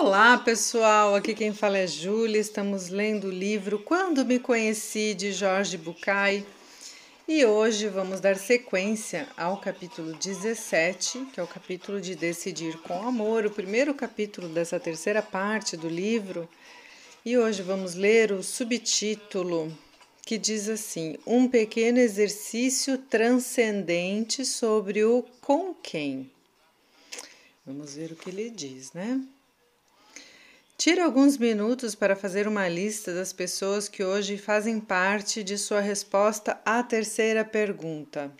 Olá, pessoal. Aqui quem fala é Júlia. Estamos lendo o livro Quando Me Conheci de Jorge Bucay. E hoje vamos dar sequência ao capítulo 17, que é o capítulo de Decidir com Amor, o primeiro capítulo dessa terceira parte do livro. E hoje vamos ler o subtítulo que diz assim: Um pequeno exercício transcendente sobre o com quem. Vamos ver o que ele diz, né? Tire alguns minutos para fazer uma lista das pessoas que hoje fazem parte de sua resposta à terceira pergunta.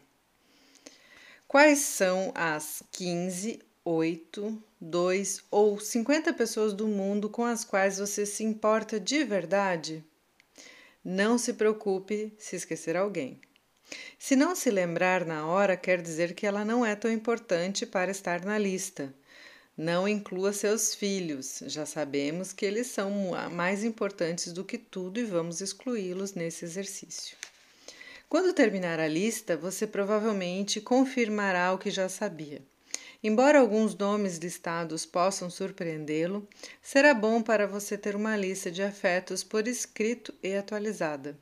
Quais são as 15, 8, 2 ou 50 pessoas do mundo com as quais você se importa de verdade? Não se preocupe se esquecer alguém. Se não se lembrar na hora, quer dizer que ela não é tão importante para estar na lista. Não inclua seus filhos, já sabemos que eles são mais importantes do que tudo e vamos excluí-los nesse exercício. Quando terminar a lista, você provavelmente confirmará o que já sabia. Embora alguns nomes listados possam surpreendê-lo, será bom para você ter uma lista de afetos por escrito e atualizada.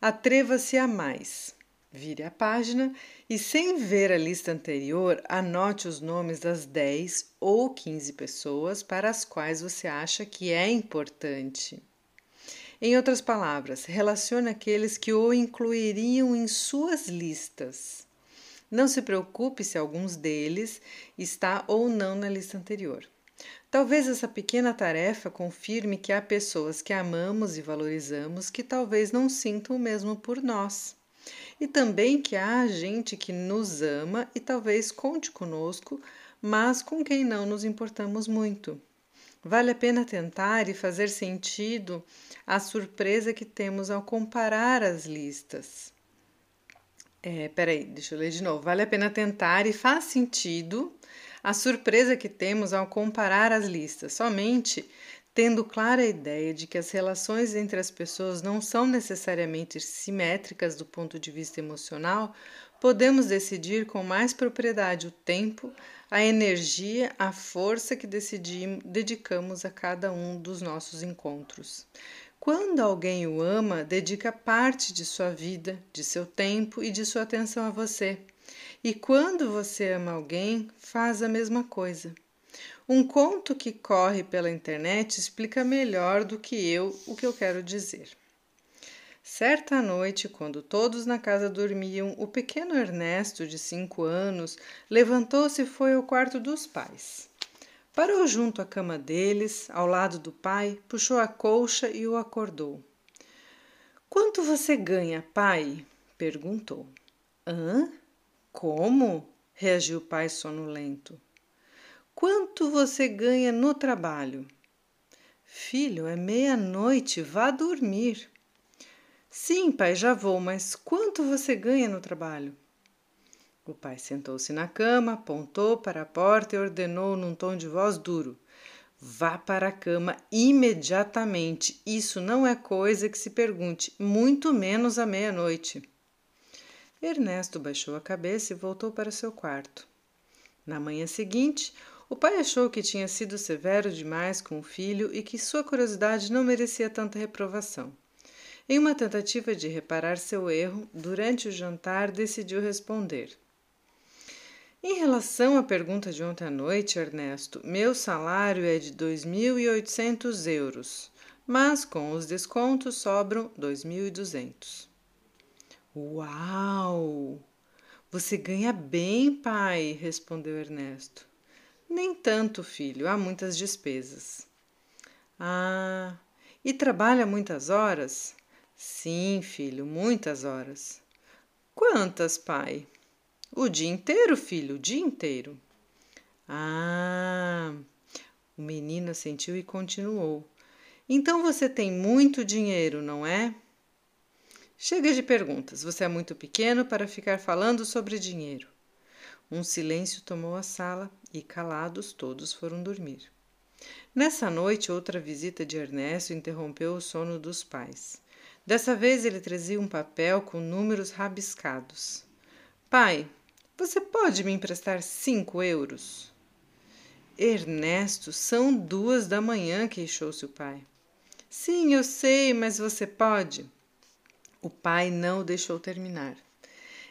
Atreva-se a mais. Vire a página e, sem ver a lista anterior, anote os nomes das 10 ou 15 pessoas para as quais você acha que é importante. Em outras palavras, relacione aqueles que o incluiriam em suas listas. Não se preocupe se alguns deles está ou não na lista anterior. Talvez essa pequena tarefa confirme que há pessoas que amamos e valorizamos que talvez não sintam o mesmo por nós e também que há gente que nos ama e talvez conte conosco, mas com quem não nos importamos muito. Vale a pena tentar e fazer sentido a surpresa que temos ao comparar as listas. É, peraí, deixa eu ler de novo. Vale a pena tentar e faz sentido a surpresa que temos ao comparar as listas. Somente Tendo clara a ideia de que as relações entre as pessoas não são necessariamente simétricas do ponto de vista emocional, podemos decidir com mais propriedade o tempo, a energia, a força que decidimos, dedicamos a cada um dos nossos encontros. Quando alguém o ama, dedica parte de sua vida, de seu tempo e de sua atenção a você. E quando você ama alguém, faz a mesma coisa. Um conto que corre pela internet explica melhor do que eu o que eu quero dizer. Certa noite, quando todos na casa dormiam, o pequeno Ernesto, de cinco anos, levantou-se e foi ao quarto dos pais. Parou junto à cama deles, ao lado do pai, puxou a colcha e o acordou. Quanto você ganha, pai? perguntou. Hã? Como? reagiu o pai sonolento. Quanto você ganha no trabalho? Filho, é meia-noite, vá dormir. Sim, pai, já vou, mas quanto você ganha no trabalho? O pai sentou-se na cama, apontou para a porta e ordenou num tom de voz duro: Vá para a cama imediatamente. Isso não é coisa que se pergunte, muito menos à meia-noite. Ernesto baixou a cabeça e voltou para seu quarto. Na manhã seguinte, o pai achou que tinha sido severo demais com o filho e que sua curiosidade não merecia tanta reprovação. Em uma tentativa de reparar seu erro, durante o jantar decidiu responder. Em relação à pergunta de ontem à noite, Ernesto, meu salário é de 2.800 euros, mas com os descontos sobram 2.200. Uau! Você ganha bem, pai, respondeu Ernesto. Nem tanto, filho, há muitas despesas. Ah, e trabalha muitas horas? Sim, filho, muitas horas. Quantas, pai? O dia inteiro, filho, o dia inteiro. Ah, o menino assentiu e continuou. Então você tem muito dinheiro, não é? Chega de perguntas. Você é muito pequeno para ficar falando sobre dinheiro. Um silêncio tomou a sala e, calados, todos foram dormir. Nessa noite, outra visita de Ernesto interrompeu o sono dos pais. Dessa vez ele trazia um papel com números rabiscados. Pai, você pode me emprestar cinco euros? Ernesto, são duas da manhã, queixou-se o pai. Sim, eu sei, mas você pode. O pai não o deixou terminar.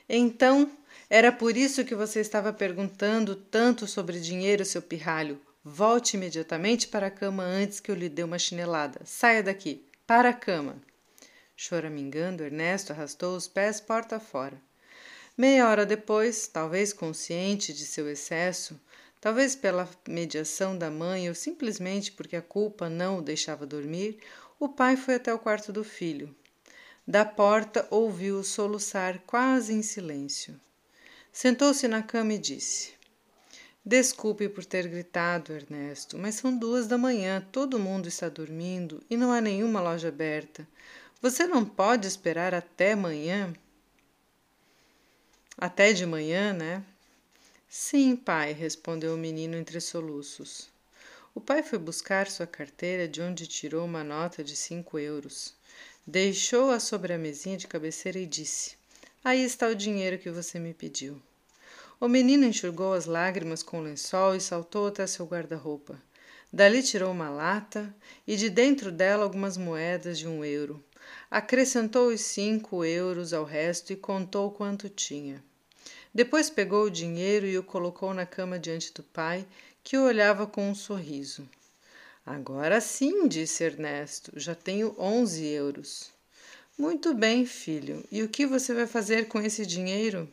Então, era por isso que você estava perguntando tanto sobre dinheiro, seu pirralho. Volte imediatamente para a cama antes que eu lhe dê uma chinelada. Saia daqui. Para a cama. Choramingando, Ernesto arrastou os pés porta fora. Meia hora depois, talvez consciente de seu excesso, talvez pela mediação da mãe ou simplesmente porque a culpa não o deixava dormir, o pai foi até o quarto do filho. Da porta ouviu-o soluçar quase em silêncio. Sentou-se na cama e disse: Desculpe por ter gritado, Ernesto, mas são duas da manhã, todo mundo está dormindo e não há nenhuma loja aberta. Você não pode esperar até amanhã? Até de manhã, né? Sim, pai, respondeu o menino entre soluços. O pai foi buscar sua carteira, de onde tirou uma nota de cinco euros. Deixou-a sobre a mesinha de cabeceira e disse: Aí está o dinheiro que você me pediu. O menino enxugou as lágrimas com o lençol e saltou até seu guarda-roupa. Dali tirou uma lata e de dentro dela algumas moedas de um euro. Acrescentou os cinco euros ao resto e contou quanto tinha. Depois pegou o dinheiro e o colocou na cama diante do pai, que o olhava com um sorriso. Agora sim, disse Ernesto, já tenho onze euros. Muito bem, filho. E o que você vai fazer com esse dinheiro?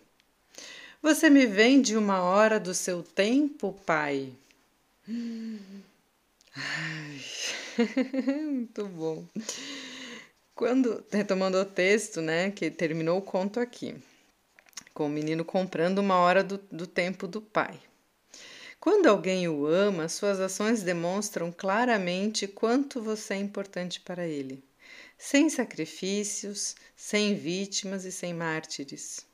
Você me vende uma hora do seu tempo, pai? Ai, muito bom. Quando, retomando o texto, né, que terminou o conto aqui, com o menino comprando uma hora do, do tempo do pai. Quando alguém o ama, suas ações demonstram claramente quanto você é importante para ele, sem sacrifícios, sem vítimas e sem mártires.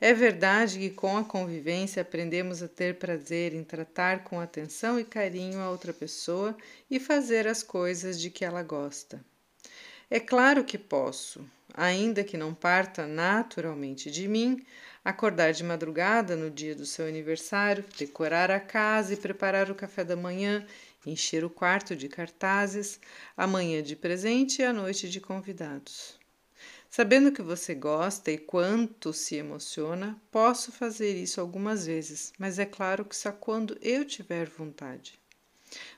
É verdade que com a convivência aprendemos a ter prazer em tratar com atenção e carinho a outra pessoa e fazer as coisas de que ela gosta. É claro que posso, ainda que não parta naturalmente de mim, acordar de madrugada no dia do seu aniversário, decorar a casa e preparar o café da manhã, encher o quarto de cartazes, a manhã de presente e a noite de convidados. Sabendo que você gosta e quanto se emociona, posso fazer isso algumas vezes, mas é claro que só quando eu tiver vontade.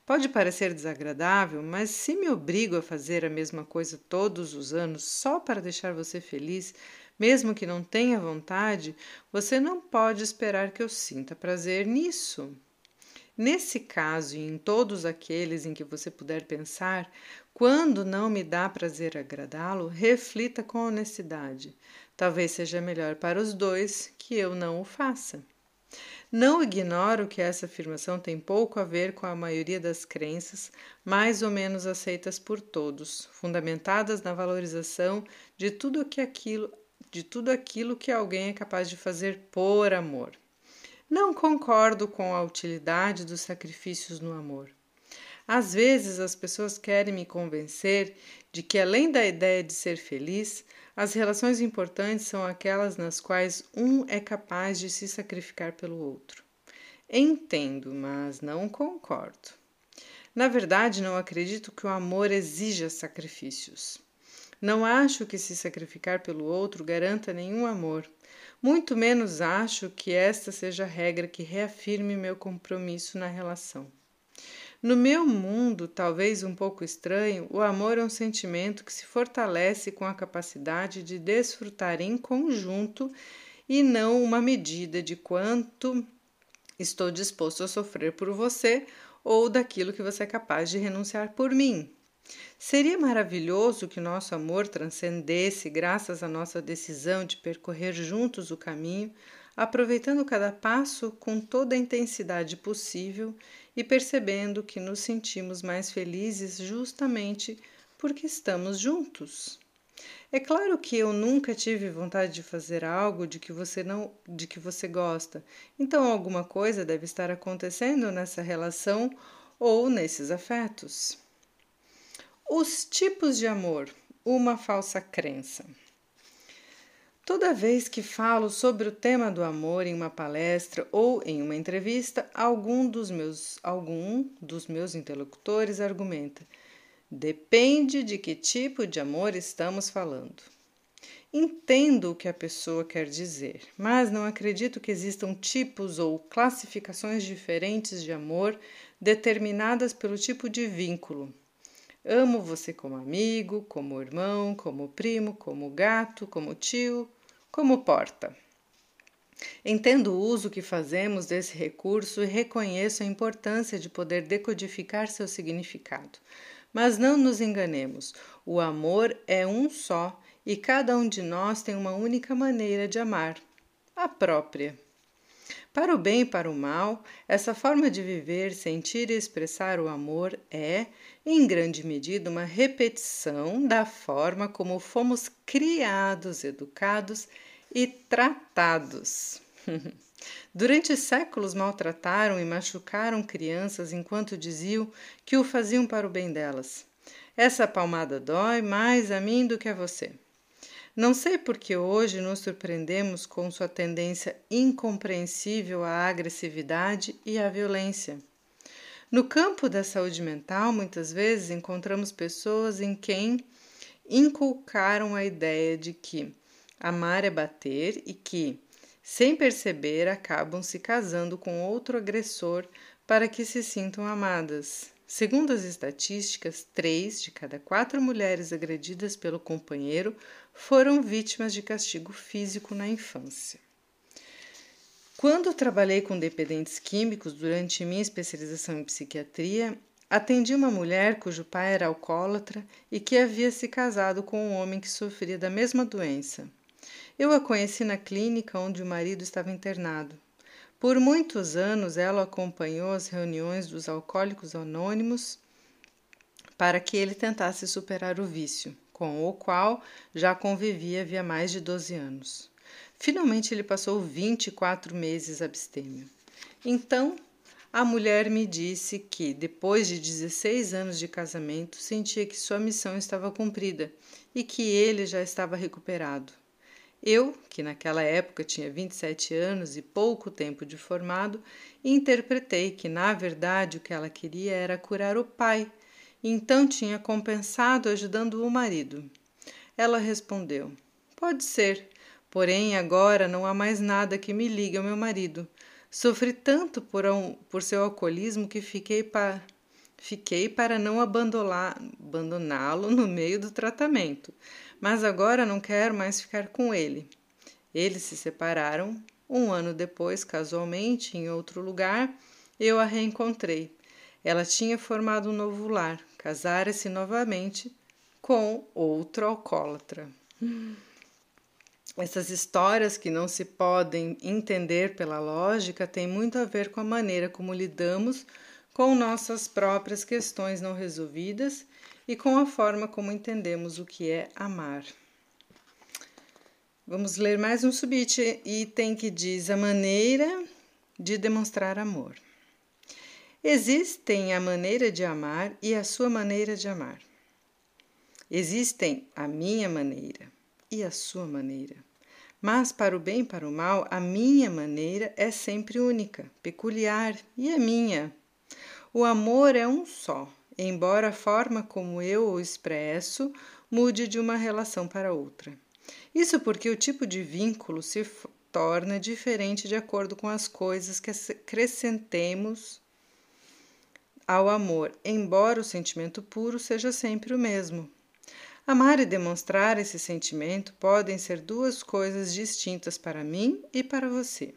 Pode parecer desagradável, mas se me obrigo a fazer a mesma coisa todos os anos só para deixar você feliz, mesmo que não tenha vontade, você não pode esperar que eu sinta prazer nisso. Nesse caso e em todos aqueles em que você puder pensar, quando não me dá prazer agradá-lo, reflita com honestidade. Talvez seja melhor para os dois que eu não o faça. Não ignoro que essa afirmação tem pouco a ver com a maioria das crenças, mais ou menos aceitas por todos, fundamentadas na valorização de tudo que aquilo, de tudo aquilo que alguém é capaz de fazer por amor. Não concordo com a utilidade dos sacrifícios no amor. Às vezes as pessoas querem me convencer de que, além da ideia de ser feliz, as relações importantes são aquelas nas quais um é capaz de se sacrificar pelo outro. Entendo, mas não concordo. Na verdade, não acredito que o amor exija sacrifícios. Não acho que se sacrificar pelo outro garanta nenhum amor. Muito menos acho que esta seja a regra que reafirme meu compromisso na relação. No meu mundo, talvez um pouco estranho, o amor é um sentimento que se fortalece com a capacidade de desfrutar em conjunto e não uma medida de quanto estou disposto a sofrer por você ou daquilo que você é capaz de renunciar por mim. Seria maravilhoso que nosso amor transcendesse graças à nossa decisão de percorrer juntos o caminho, aproveitando cada passo com toda a intensidade possível e percebendo que nos sentimos mais felizes justamente porque estamos juntos. É claro que eu nunca tive vontade de fazer algo de que você não, de que você gosta. Então alguma coisa deve estar acontecendo nessa relação ou nesses afetos. Os tipos de amor, uma falsa crença. Toda vez que falo sobre o tema do amor em uma palestra ou em uma entrevista, algum dos meus, algum dos meus interlocutores argumenta: depende de que tipo de amor estamos falando. Entendo o que a pessoa quer dizer, mas não acredito que existam tipos ou classificações diferentes de amor determinadas pelo tipo de vínculo. Amo você como amigo, como irmão, como primo, como gato, como tio, como porta. Entendo o uso que fazemos desse recurso e reconheço a importância de poder decodificar seu significado. Mas não nos enganemos, o amor é um só e cada um de nós tem uma única maneira de amar, a própria. Para o bem e para o mal, essa forma de viver, sentir e expressar o amor é, em grande medida, uma repetição da forma como fomos criados, educados e tratados. Durante séculos maltrataram e machucaram crianças enquanto diziam que o faziam para o bem delas. Essa palmada dói mais a mim do que a você. Não sei por que hoje nos surpreendemos com sua tendência incompreensível à agressividade e à violência. No campo da saúde mental, muitas vezes encontramos pessoas em quem inculcaram a ideia de que amar é bater e que, sem perceber, acabam se casando com outro agressor para que se sintam amadas. Segundo as estatísticas, três de cada quatro mulheres agredidas pelo companheiro foram vítimas de castigo físico na infância. Quando trabalhei com dependentes químicos durante minha especialização em psiquiatria, atendi uma mulher cujo pai era alcoólatra e que havia se casado com um homem que sofria da mesma doença. Eu a conheci na clínica onde o marido estava internado. Por muitos anos, ela acompanhou as reuniões dos alcoólicos anônimos para que ele tentasse superar o vício, com o qual já convivia havia mais de 12 anos. Finalmente, ele passou 24 meses abstêmio. Então, a mulher me disse que, depois de 16 anos de casamento, sentia que sua missão estava cumprida e que ele já estava recuperado. Eu, que naquela época tinha 27 anos e pouco tempo de formado, interpretei que, na verdade, o que ela queria era curar o pai, e então tinha compensado ajudando o marido. Ela respondeu: Pode ser, porém agora não há mais nada que me ligue ao meu marido. Sofri tanto por, um, por seu alcoolismo que fiquei, pa, fiquei para não abandoná-lo no meio do tratamento mas agora não quero mais ficar com ele. Eles se separaram. Um ano depois, casualmente, em outro lugar, eu a reencontrei. Ela tinha formado um novo lar, casara-se novamente com outro alcoólatra. Essas histórias que não se podem entender pela lógica têm muito a ver com a maneira como lidamos com nossas próprias questões não resolvidas e com a forma como entendemos o que é amar. Vamos ler mais um subitem que diz a maneira de demonstrar amor. Existem a maneira de amar e a sua maneira de amar. Existem a minha maneira e a sua maneira. Mas, para o bem e para o mal, a minha maneira é sempre única, peculiar e a minha. O amor é um só, embora a forma como eu o expresso mude de uma relação para outra. Isso porque o tipo de vínculo se torna diferente de acordo com as coisas que acrescentemos ao amor, embora o sentimento puro seja sempre o mesmo. Amar e demonstrar esse sentimento podem ser duas coisas distintas para mim e para você.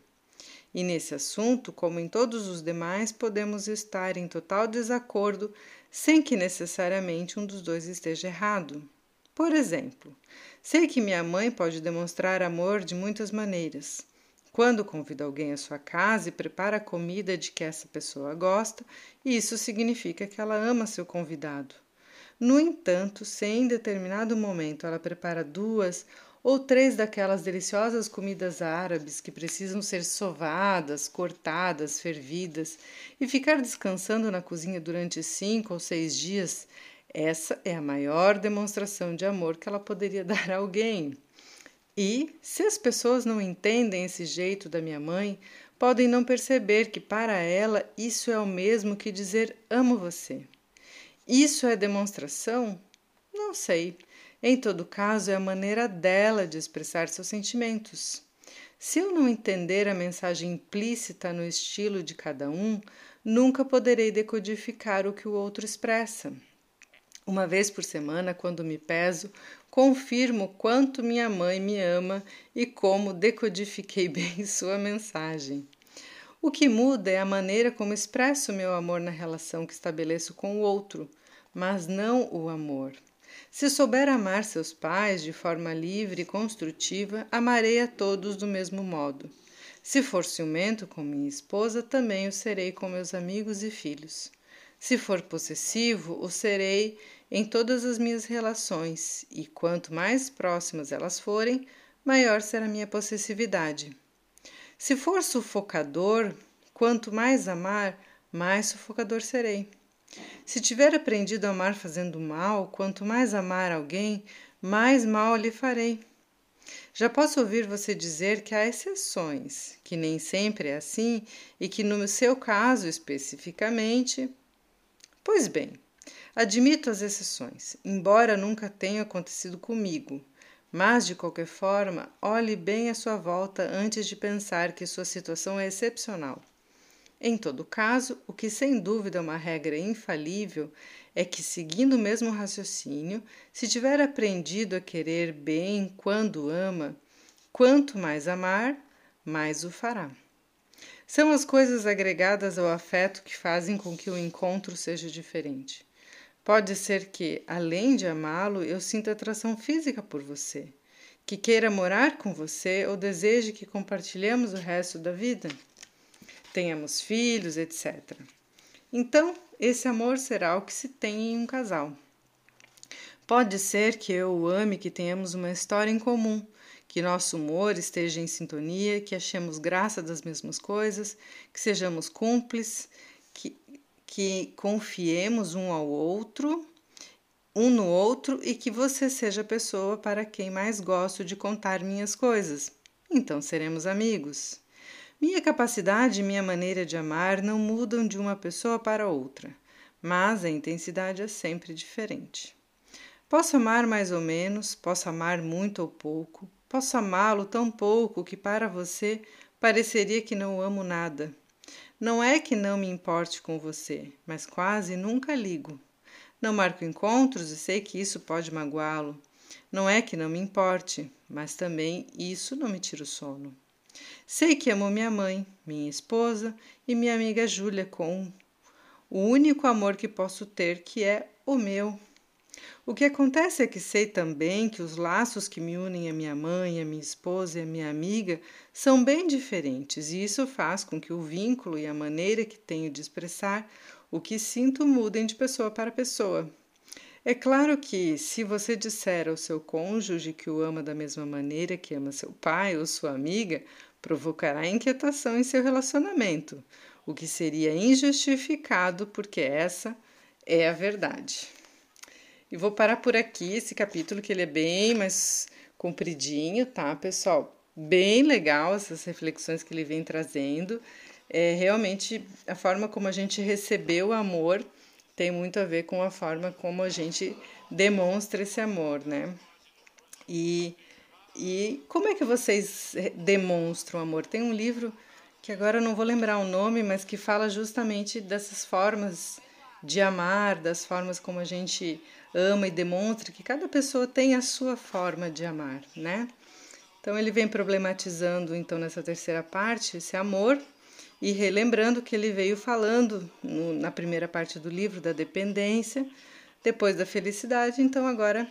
E nesse assunto, como em todos os demais, podemos estar em total desacordo sem que necessariamente um dos dois esteja errado. Por exemplo, sei que minha mãe pode demonstrar amor de muitas maneiras. Quando convida alguém à sua casa e prepara a comida de que essa pessoa gosta, isso significa que ela ama seu convidado. No entanto, se em determinado momento ela prepara duas ou três daquelas deliciosas comidas árabes que precisam ser sovadas, cortadas, fervidas e ficar descansando na cozinha durante cinco ou seis dias, essa é a maior demonstração de amor que ela poderia dar a alguém. E, se as pessoas não entendem esse jeito da minha mãe, podem não perceber que para ela isso é o mesmo que dizer amo você. Isso é demonstração? Não sei. Em todo caso, é a maneira dela de expressar seus sentimentos. Se eu não entender a mensagem implícita no estilo de cada um, nunca poderei decodificar o que o outro expressa. Uma vez por semana, quando me peso, confirmo quanto minha mãe me ama e como decodifiquei bem sua mensagem. O que muda é a maneira como expresso meu amor na relação que estabeleço com o outro, mas não o amor. Se souber amar seus pais de forma livre e construtiva, amarei a todos do mesmo modo. Se for ciumento com minha esposa, também o serei com meus amigos e filhos. Se for possessivo, o serei em todas as minhas relações, e quanto mais próximas elas forem, maior será minha possessividade. Se for sufocador, quanto mais amar, mais sufocador serei. Se tiver aprendido a amar fazendo mal, quanto mais amar alguém, mais mal lhe farei. Já posso ouvir você dizer que há exceções, que nem sempre é assim e que no seu caso especificamente. Pois bem, admito as exceções, embora nunca tenha acontecido comigo. Mas, de qualquer forma, olhe bem à sua volta antes de pensar que sua situação é excepcional. Em todo caso, o que sem dúvida é uma regra infalível é que, seguindo o mesmo raciocínio, se tiver aprendido a querer bem quando ama, quanto mais amar, mais o fará. São as coisas agregadas ao afeto que fazem com que o encontro seja diferente. Pode ser que, além de amá-lo, eu sinta atração física por você, que queira morar com você ou deseje que compartilhemos o resto da vida tenhamos filhos, etc. Então, esse amor será o que se tem em um casal. Pode ser que eu o ame, que tenhamos uma história em comum, que nosso humor esteja em sintonia, que achemos graça das mesmas coisas, que sejamos cúmplices, que, que confiemos um ao outro, um no outro e que você seja a pessoa para quem mais gosto de contar minhas coisas. Então seremos amigos. Minha capacidade e minha maneira de amar não mudam de uma pessoa para outra, mas a intensidade é sempre diferente. Posso amar mais ou menos, posso amar muito ou pouco, posso amá-lo tão pouco que para você pareceria que não amo nada. Não é que não me importe com você, mas quase nunca ligo. Não marco encontros e sei que isso pode magoá-lo. Não é que não me importe, mas também isso não me tira o sono. Sei que amo minha mãe, minha esposa e minha amiga Júlia com o único amor que posso ter, que é o meu. O que acontece é que sei também que os laços que me unem a minha mãe, a minha esposa e a minha amiga são bem diferentes, e isso faz com que o vínculo e a maneira que tenho de expressar o que sinto mudem de pessoa para pessoa. É claro que, se você disser ao seu cônjuge que o ama da mesma maneira que ama seu pai ou sua amiga, provocará inquietação em seu relacionamento, o que seria injustificado, porque essa é a verdade. E vou parar por aqui esse capítulo, que ele é bem mais compridinho, tá, pessoal? Bem legal essas reflexões que ele vem trazendo. É realmente a forma como a gente recebeu o amor tem muito a ver com a forma como a gente demonstra esse amor, né? E, e como é que vocês demonstram amor? Tem um livro que agora eu não vou lembrar o nome, mas que fala justamente dessas formas de amar, das formas como a gente ama e demonstra que cada pessoa tem a sua forma de amar, né? Então ele vem problematizando então nessa terceira parte esse amor e relembrando que ele veio falando no, na primeira parte do livro da dependência, depois da felicidade, então agora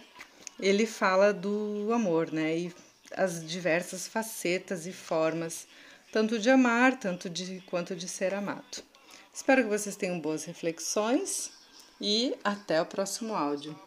ele fala do amor, né? E as diversas facetas e formas, tanto de amar, tanto de quanto de ser amado. Espero que vocês tenham boas reflexões e até o próximo áudio.